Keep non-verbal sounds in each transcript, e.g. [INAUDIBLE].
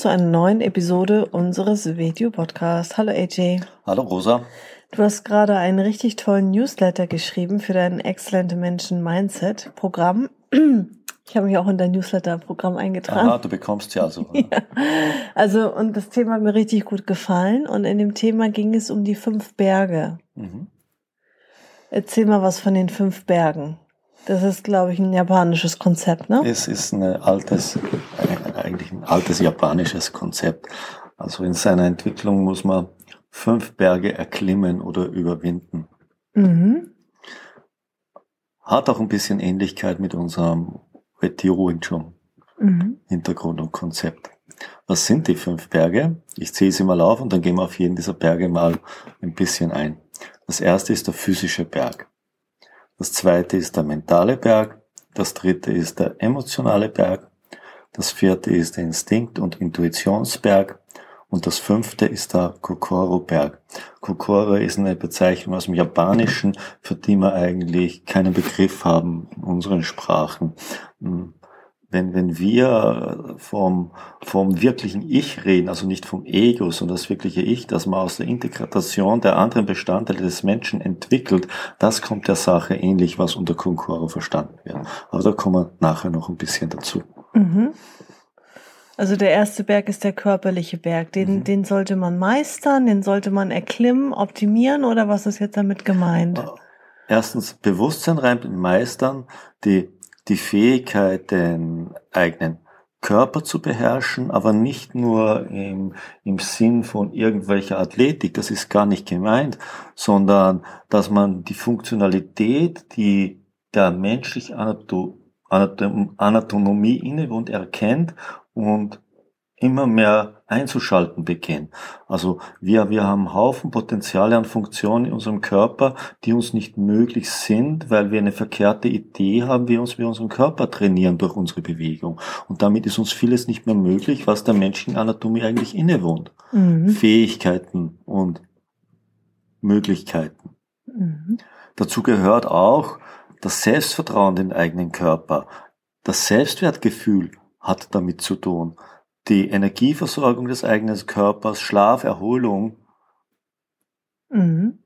Zu einer neuen Episode unseres Video-Podcasts. Hallo AJ. Hallo Rosa. Du hast gerade einen richtig tollen Newsletter geschrieben für dein Exzellente Menschen Mindset Programm. Ich habe mich auch in dein Newsletter-Programm eingetragen. Aha, du bekommst ja also. [LAUGHS] ja. Also, und das Thema hat mir richtig gut gefallen. Und in dem Thema ging es um die fünf Berge. Mhm. Erzähl mal was von den fünf Bergen. Das ist, glaube ich, ein japanisches Konzept, ne? Es ist ein altes, eigentlich ein altes japanisches Konzept. Also in seiner Entwicklung muss man fünf Berge erklimmen oder überwinden. Mhm. Hat auch ein bisschen Ähnlichkeit mit unserem Retiro Chun mhm. Hintergrund und Konzept. Was sind die fünf Berge? Ich zähle sie mal auf und dann gehen wir auf jeden dieser Berge mal ein bisschen ein. Das erste ist der physische Berg. Das zweite ist der mentale Berg. Das dritte ist der emotionale Berg. Das vierte ist der Instinkt- und Intuitionsberg. Und das fünfte ist der Kokoro-Berg. Kokoro ist eine Bezeichnung aus dem Japanischen, für die wir eigentlich keinen Begriff haben in unseren Sprachen. Wenn, wenn wir vom, vom wirklichen Ich reden, also nicht vom Ego, sondern das wirkliche Ich, das man aus der Integration der anderen Bestandteile des Menschen entwickelt, das kommt der Sache ähnlich, was unter Kokoro verstanden wird. Aber da kommen wir nachher noch ein bisschen dazu. Mhm. Also der erste Berg ist der körperliche Berg. Den, mhm. den sollte man meistern, den sollte man erklimmen, optimieren oder was ist jetzt damit gemeint? Äh, erstens Bewusstsein rein meistern, die, die Fähigkeit, den eigenen Körper zu beherrschen, aber nicht nur im, im Sinn von irgendwelcher Athletik, das ist gar nicht gemeint, sondern dass man die Funktionalität, die der menschlichen Anatomie innewohnt, erkennt und immer mehr einzuschalten beginnen. Also wir, wir haben Haufen Potenziale an Funktionen in unserem Körper, die uns nicht möglich sind, weil wir eine verkehrte Idee haben, wie uns wir unseren Körper trainieren durch unsere Bewegung. Und damit ist uns vieles nicht mehr möglich, was der menschlichen Anatomie eigentlich innewohnt. Mhm. Fähigkeiten und Möglichkeiten. Mhm. Dazu gehört auch das Selbstvertrauen in den eigenen Körper, das Selbstwertgefühl, hat damit zu tun. Die Energieversorgung des eigenen Körpers, Schlaf, Erholung, mhm.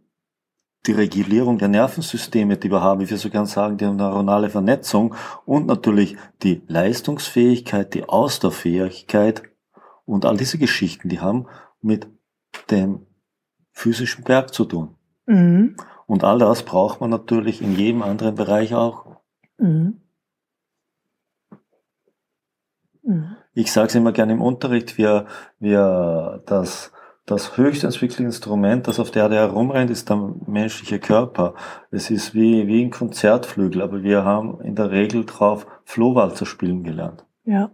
die Regulierung der Nervensysteme, die wir haben, wie wir so gern sagen, die neuronale Vernetzung und natürlich die Leistungsfähigkeit, die Ausdauerfähigkeit und all diese Geschichten, die haben mit dem physischen Berg zu tun. Mhm. Und all das braucht man natürlich in jedem anderen Bereich auch. Mhm. Mhm. Ich sage es immer gerne im Unterricht, wir, wir, das, das höchst entwickelte Instrument, das auf der Erde herumrennt, ist der menschliche Körper. Es ist wie, wie ein Konzertflügel, aber wir haben in der Regel drauf Flohwald zu spielen gelernt. Ja.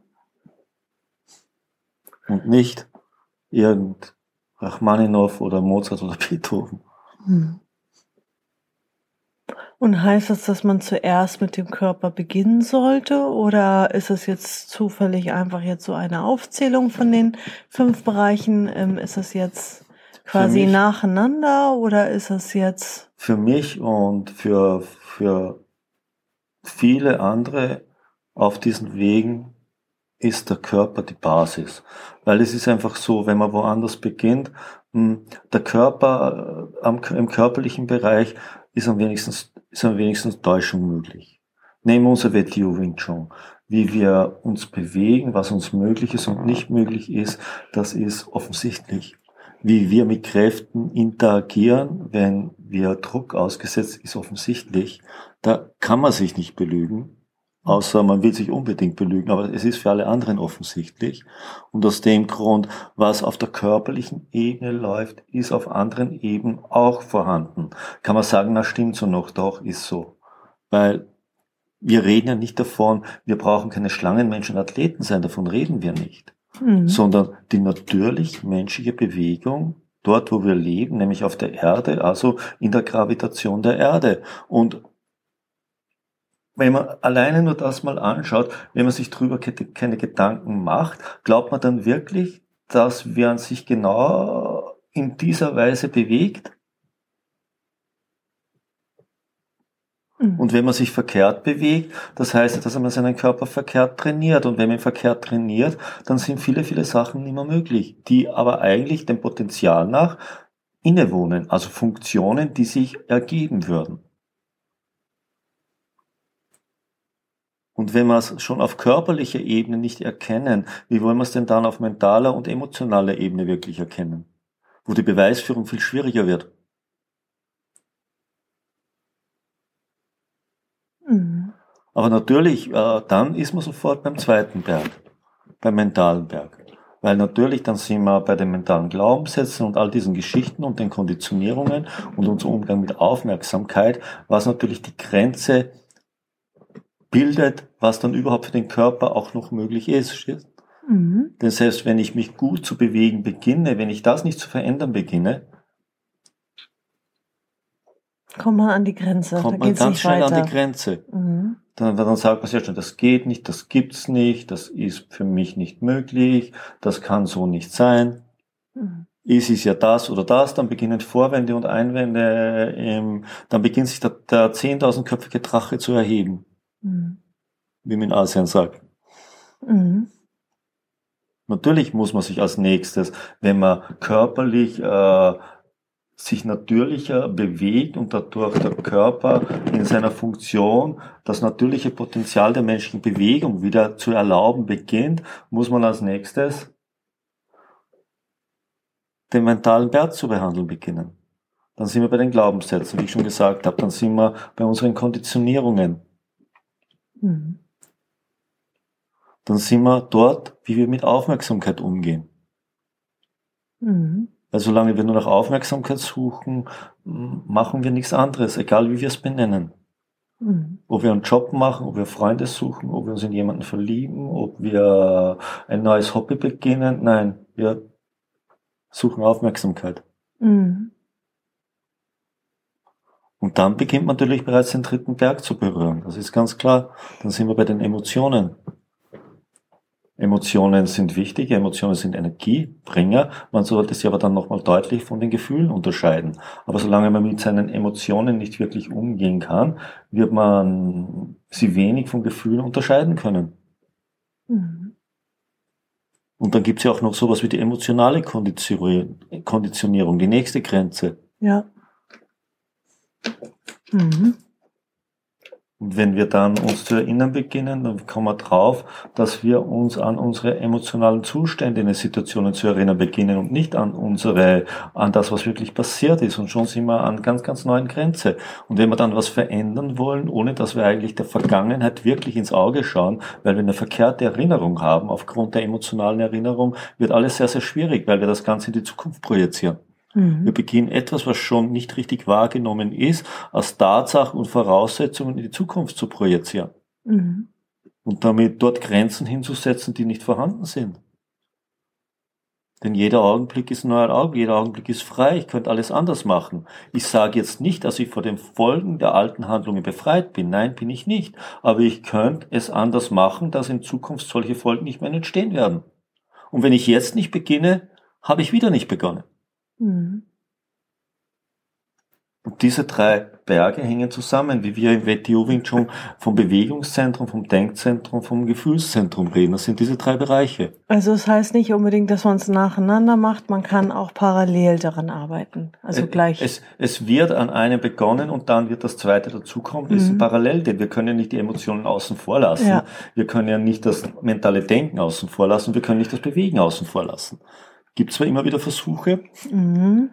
Und nicht irgend Rachmaninow oder Mozart oder Beethoven. Mhm. Und heißt das, dass man zuerst mit dem Körper beginnen sollte? Oder ist es jetzt zufällig einfach jetzt so eine Aufzählung von den fünf Bereichen? Ähm, ist es jetzt quasi mich, nacheinander oder ist es jetzt? Für mich und für, für viele andere auf diesen Wegen ist der Körper die Basis. Weil es ist einfach so, wenn man woanders beginnt, hm, der Körper äh, im körperlichen Bereich ist am wenigsten ist am wenigsten Täuschung möglich. Nehmen wir unser WTO Wing Chun. Wie wir uns bewegen, was uns möglich ist und nicht möglich ist, das ist offensichtlich. Wie wir mit Kräften interagieren, wenn wir Druck ausgesetzt, ist offensichtlich. Da kann man sich nicht belügen, außer man will sich unbedingt belügen, aber es ist für alle anderen offensichtlich. Und aus dem Grund, was auf der körperlichen Ebene läuft, ist auf anderen Ebenen auch vorhanden. Kann man sagen, na stimmt so noch, doch, ist so. Weil wir reden ja nicht davon, wir brauchen keine Schlangenmenschen und Athleten sein, davon reden wir nicht. Mhm. Sondern die natürlich menschliche Bewegung dort, wo wir leben, nämlich auf der Erde, also in der Gravitation der Erde. Und wenn man alleine nur das mal anschaut, wenn man sich drüber keine Gedanken macht, glaubt man dann wirklich, dass wer sich genau in dieser Weise bewegt? Mhm. Und wenn man sich verkehrt bewegt, das heißt, dass man seinen Körper verkehrt trainiert. Und wenn man verkehrt trainiert, dann sind viele, viele Sachen nicht mehr möglich, die aber eigentlich dem Potenzial nach innewohnen, also Funktionen, die sich ergeben würden. Und wenn wir es schon auf körperlicher Ebene nicht erkennen, wie wollen wir es denn dann auf mentaler und emotionaler Ebene wirklich erkennen? Wo die Beweisführung viel schwieriger wird. Mhm. Aber natürlich, äh, dann ist man sofort beim zweiten Berg, beim mentalen Berg. Weil natürlich dann sind wir bei den mentalen Glaubenssätzen und all diesen Geschichten und den Konditionierungen und unserem Umgang mit Aufmerksamkeit, was natürlich die Grenze bildet, was dann überhaupt für den Körper auch noch möglich ist. Mhm. Denn selbst wenn ich mich gut zu bewegen beginne, wenn ich das nicht zu verändern beginne, kommt man an die Grenze. Kommt man ganz schnell weiter. an die Grenze. Mhm. Dann, dann sagt man sehr schnell, das geht nicht, das gibt's nicht, das ist für mich nicht möglich, das kann so nicht sein. Mhm. Ist es ja das oder das, dann beginnen Vorwände und Einwände, ähm, dann beginnt sich der, der 10.000-köpfige Drache zu erheben. Mhm. Wie man in Asien sagt. Mhm. Natürlich muss man sich als nächstes, wenn man körperlich äh, sich natürlicher bewegt und dadurch der Körper in seiner Funktion das natürliche Potenzial der menschlichen Bewegung wieder zu erlauben beginnt, muss man als nächstes den mentalen Wert zu behandeln beginnen. Dann sind wir bei den Glaubenssätzen, wie ich schon gesagt habe, dann sind wir bei unseren Konditionierungen. Mhm. Dann sind wir dort, wie wir mit Aufmerksamkeit umgehen. Mhm. Weil solange wir nur nach Aufmerksamkeit suchen, machen wir nichts anderes, egal wie wir es benennen. Mhm. Ob wir einen Job machen, ob wir Freunde suchen, ob wir uns in jemanden verlieben, ob wir ein neues Hobby beginnen. Nein, wir suchen Aufmerksamkeit. Mhm. Und dann beginnt man natürlich bereits den dritten Berg zu berühren. Das ist ganz klar. Dann sind wir bei den Emotionen. Emotionen sind wichtig, Emotionen sind Energiebringer. Man sollte sie aber dann nochmal deutlich von den Gefühlen unterscheiden. Aber solange man mit seinen Emotionen nicht wirklich umgehen kann, wird man sie wenig von Gefühlen unterscheiden können. Mhm. Und dann gibt es ja auch noch sowas wie die emotionale Konditionierung, die nächste Grenze. Ja. Mhm. Wenn wir dann uns zu erinnern beginnen, dann kommen wir drauf, dass wir uns an unsere emotionalen Zustände in den Situationen zu erinnern beginnen und nicht an unsere, an das, was wirklich passiert ist. Und schon sind wir an ganz, ganz neuen Grenze. Und wenn wir dann was verändern wollen, ohne dass wir eigentlich der Vergangenheit wirklich ins Auge schauen, weil wir eine verkehrte Erinnerung haben, aufgrund der emotionalen Erinnerung, wird alles sehr, sehr schwierig, weil wir das Ganze in die Zukunft projizieren. Mhm. Wir beginnen etwas, was schon nicht richtig wahrgenommen ist, als Tatsachen und Voraussetzungen in die Zukunft zu projizieren. Mhm. Und damit dort Grenzen hinzusetzen, die nicht vorhanden sind. Denn jeder Augenblick ist ein neuer Augenblick, jeder Augenblick ist frei, ich könnte alles anders machen. Ich sage jetzt nicht, dass ich vor den Folgen der alten Handlungen befreit bin. Nein, bin ich nicht. Aber ich könnte es anders machen, dass in Zukunft solche Folgen nicht mehr entstehen werden. Und wenn ich jetzt nicht beginne, habe ich wieder nicht begonnen. Mhm. Und diese drei Berge hängen zusammen, wie wir im WTO Wing Chun vom Bewegungszentrum, vom Denkzentrum, vom Gefühlszentrum reden. Das sind diese drei Bereiche. Also es das heißt nicht unbedingt, dass man es nacheinander macht, man kann auch parallel daran arbeiten. Also es, gleich. Es, es wird an einem begonnen und dann wird das zweite dazukommen. Das mhm. ist parallel, denn wir können ja nicht die Emotionen außen vor lassen. Ja. Wir können ja nicht das mentale Denken außen vor lassen. Wir können nicht das Bewegen außen vor lassen gibt zwar immer wieder Versuche. Mhm.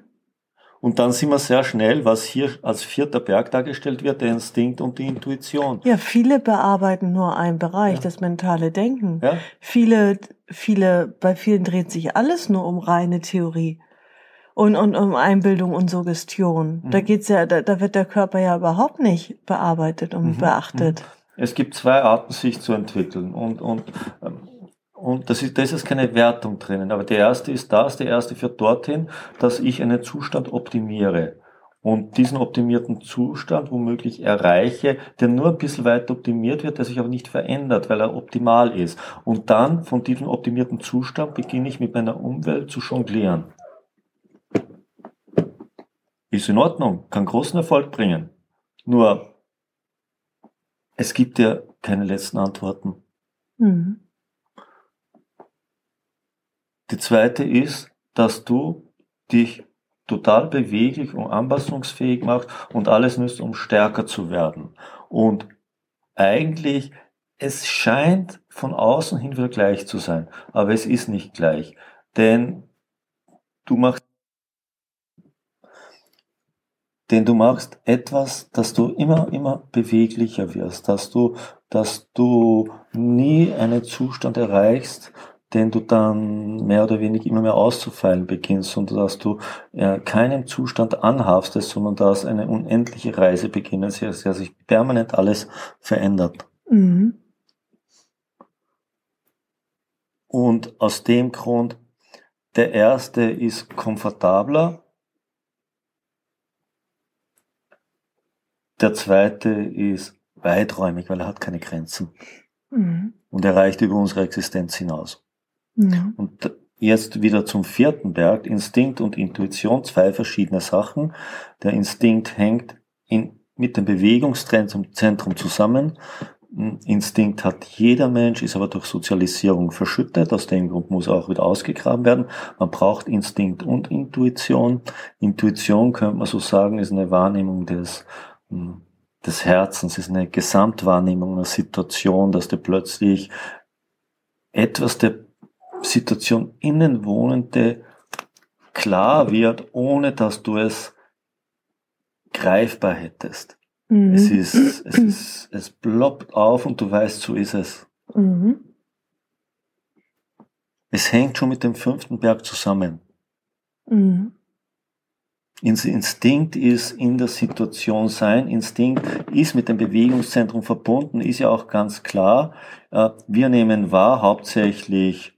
Und dann sind wir sehr schnell, was hier als vierter Berg dargestellt wird, der Instinkt und die Intuition. Ja, viele bearbeiten nur einen Bereich, ja. das mentale Denken. Ja. Viele, viele, bei vielen dreht sich alles nur um reine Theorie und, und um Einbildung und Suggestion. Mhm. Da geht's ja, da, da wird der Körper ja überhaupt nicht bearbeitet und mhm. beachtet. Mhm. Es gibt zwei Arten, sich zu entwickeln und, und ähm, und das ist, das ist keine Wertung drinnen, aber der erste ist das, der erste führt dorthin, dass ich einen Zustand optimiere und diesen optimierten Zustand womöglich erreiche, der nur ein bisschen weiter optimiert wird, der sich aber nicht verändert, weil er optimal ist. Und dann von diesem optimierten Zustand beginne ich mit meiner Umwelt zu jonglieren. Ist in Ordnung, kann großen Erfolg bringen. Nur, es gibt ja keine letzten Antworten. Mhm. Die zweite ist, dass du dich total beweglich und anpassungsfähig macht und alles nützt, um stärker zu werden. Und eigentlich, es scheint von außen hin wieder gleich zu sein, aber es ist nicht gleich. Denn du machst denn du machst etwas, dass du immer, immer beweglicher wirst, dass du, dass du nie einen Zustand erreichst, den du dann mehr oder weniger immer mehr auszufallen beginnst und dass du äh, keinen Zustand anhaftest, sondern dass eine unendliche Reise beginnt, dass sich permanent alles verändert. Mhm. Und aus dem Grund, der erste ist komfortabler, der zweite ist weiträumig, weil er hat keine Grenzen. Mhm. Und er reicht über unsere Existenz hinaus. Ja. Und jetzt wieder zum vierten Berg, Instinkt und Intuition, zwei verschiedene Sachen. Der Instinkt hängt in, mit dem Bewegungszentrum zusammen. Instinkt hat jeder Mensch, ist aber durch Sozialisierung verschüttet. Aus dem Grund muss auch wieder ausgegraben werden. Man braucht Instinkt und Intuition. Intuition könnte man so sagen, ist eine Wahrnehmung des, hm, des Herzens, ist eine Gesamtwahrnehmung einer Situation, dass dir plötzlich etwas der Situation Innenwohnende klar wird, ohne dass du es greifbar hättest. Mhm. Es ist, es [CLEARS THROAT] ist, es ploppt auf und du weißt, so ist es. Mhm. Es hängt schon mit dem fünften Berg zusammen. Mhm. Instinkt ist in der Situation sein. Instinkt ist mit dem Bewegungszentrum verbunden, ist ja auch ganz klar. Äh, wir nehmen wahr hauptsächlich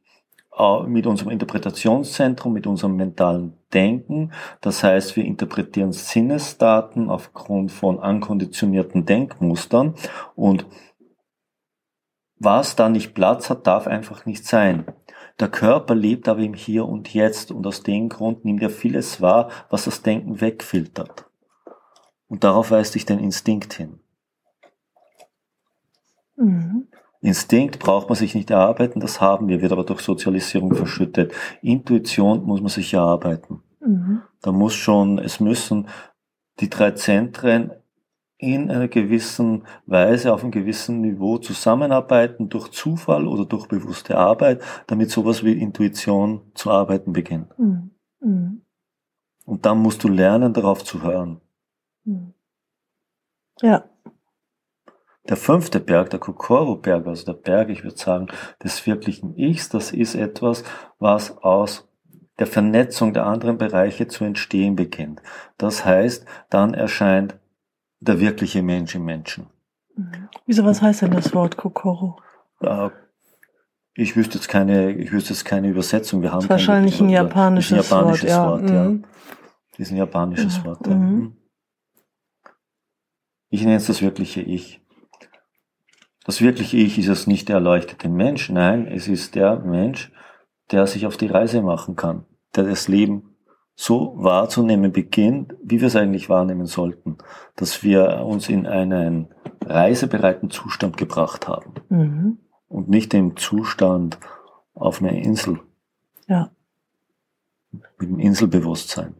mit unserem Interpretationszentrum, mit unserem mentalen Denken. Das heißt, wir interpretieren Sinnesdaten aufgrund von ankonditionierten Denkmustern und was da nicht Platz hat, darf einfach nicht sein. Der Körper lebt aber im Hier und Jetzt und aus dem Grund nimmt er vieles wahr, was das Denken wegfiltert. Und darauf weist sich dein Instinkt hin. Mhm. Instinkt braucht man sich nicht erarbeiten, das haben wir, wird aber durch Sozialisierung verschüttet. Intuition muss man sich erarbeiten. Mhm. Da muss schon, es müssen die drei Zentren in einer gewissen Weise, auf einem gewissen Niveau zusammenarbeiten, durch Zufall oder durch bewusste Arbeit, damit sowas wie Intuition zu arbeiten beginnt. Mhm. Mhm. Und dann musst du lernen, darauf zu hören. Mhm. Ja. Der fünfte Berg, der Kokoro-Berg, also der Berg, ich würde sagen, des wirklichen Ichs, das ist etwas, was aus der Vernetzung der anderen Bereiche zu entstehen beginnt. Das heißt, dann erscheint der wirkliche Mensch im Menschen. Mhm. Wieso, was heißt denn das Wort Kokoro? Äh, ich wüsste jetzt keine, ich wüsste jetzt keine Übersetzung. Wir haben das ist wahrscheinlich ein japanisches, ein japanisches Wort, Wort, ja. Mhm. Das ist ein japanisches ja. Wort, ja. Mhm. Ich nenne es das wirkliche Ich. Das wirkliche Ich ist es nicht der erleuchtete Mensch, nein, es ist der Mensch, der sich auf die Reise machen kann, der das Leben so wahrzunehmen beginnt, wie wir es eigentlich wahrnehmen sollten, dass wir uns in einen reisebereiten Zustand gebracht haben mhm. und nicht im Zustand auf einer Insel. Ja. Mit dem Inselbewusstsein.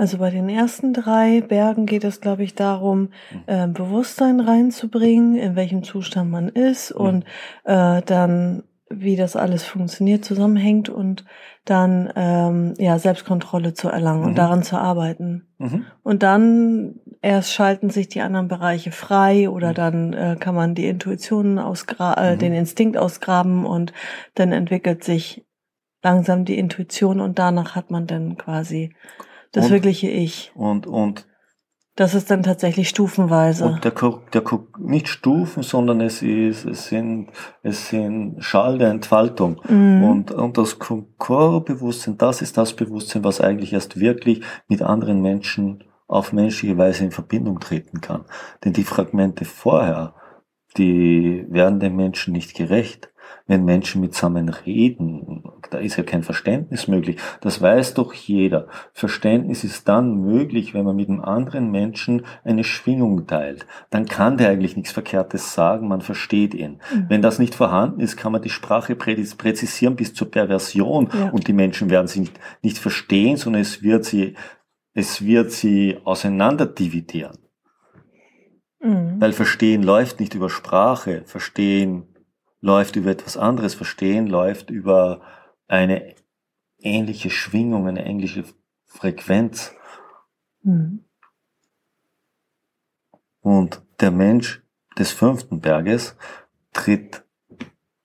Also bei den ersten drei Bergen geht es, glaube ich, darum, äh, Bewusstsein reinzubringen, in welchem Zustand man ist und äh, dann, wie das alles funktioniert, zusammenhängt und dann ähm, ja Selbstkontrolle zu erlangen mhm. und daran zu arbeiten. Mhm. Und dann erst schalten sich die anderen Bereiche frei oder mhm. dann äh, kann man die Intuitionen ausgraben, äh, mhm. den Instinkt ausgraben und dann entwickelt sich langsam die Intuition und danach hat man dann quasi das und, wirkliche Ich. Und, und Das ist dann tatsächlich stufenweise. Und der, der nicht Stufen, sondern es ist, es sind, es sind Schall der Entfaltung. Mhm. Und, und das Core-Bewusstsein, das ist das Bewusstsein, was eigentlich erst wirklich mit anderen Menschen auf menschliche Weise in Verbindung treten kann. Denn die Fragmente vorher, die werden den Menschen nicht gerecht wenn Menschen mitsammen reden, da ist ja kein Verständnis möglich. Das weiß doch jeder. Verständnis ist dann möglich, wenn man mit einem anderen Menschen eine Schwingung teilt. Dann kann der eigentlich nichts Verkehrtes sagen, man versteht ihn. Mhm. Wenn das nicht vorhanden ist, kann man die Sprache präzisieren bis zur Perversion ja. und die Menschen werden sie nicht, nicht verstehen, sondern es wird sie, es wird sie auseinanderdividieren. Mhm. Weil Verstehen läuft nicht über Sprache. Verstehen läuft über etwas anderes, Verstehen läuft über eine ähnliche Schwingung, eine ähnliche Frequenz. Mhm. Und der Mensch des fünften Berges tritt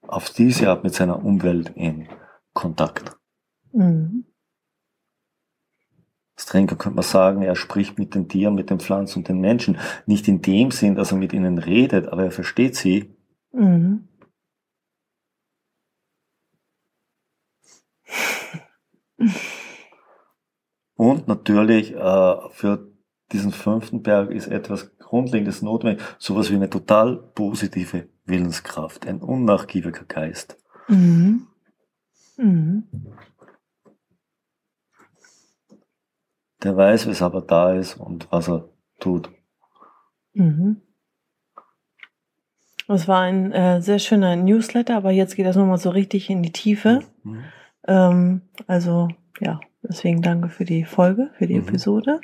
auf diese Art mit seiner Umwelt in Kontakt. Mhm. Strenger könnte man sagen, er spricht mit den Tieren, mit den Pflanzen und den Menschen. Nicht in dem Sinn, dass er mit ihnen redet, aber er versteht sie. Mhm. Und natürlich äh, für diesen fünften Berg ist etwas Grundlegendes notwendig, sowas wie eine total positive Willenskraft, ein unnachgiebiger Geist. Mhm. Mhm. Der weiß, weshalb er da ist und was er tut. Mhm. Das war ein äh, sehr schöner Newsletter, aber jetzt geht das nochmal so richtig in die Tiefe. Mhm. Ähm, also ja, deswegen danke für die Folge, für die mhm. Episode.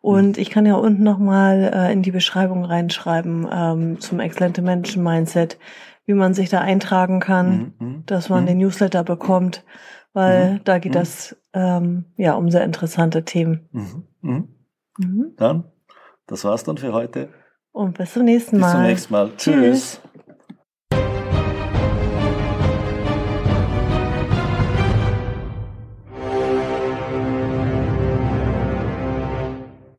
Und mhm. ich kann ja unten nochmal äh, in die Beschreibung reinschreiben ähm, zum exzellente Menschen Mindset, wie man sich da eintragen kann, mhm. mhm. dass man mhm. den Newsletter bekommt, weil mhm. da geht das ähm, ja um sehr interessante Themen. Dann, das war's dann für heute. Und bis zum nächsten Mal. Bis zum nächsten Mal. Tschüss. Tschüss.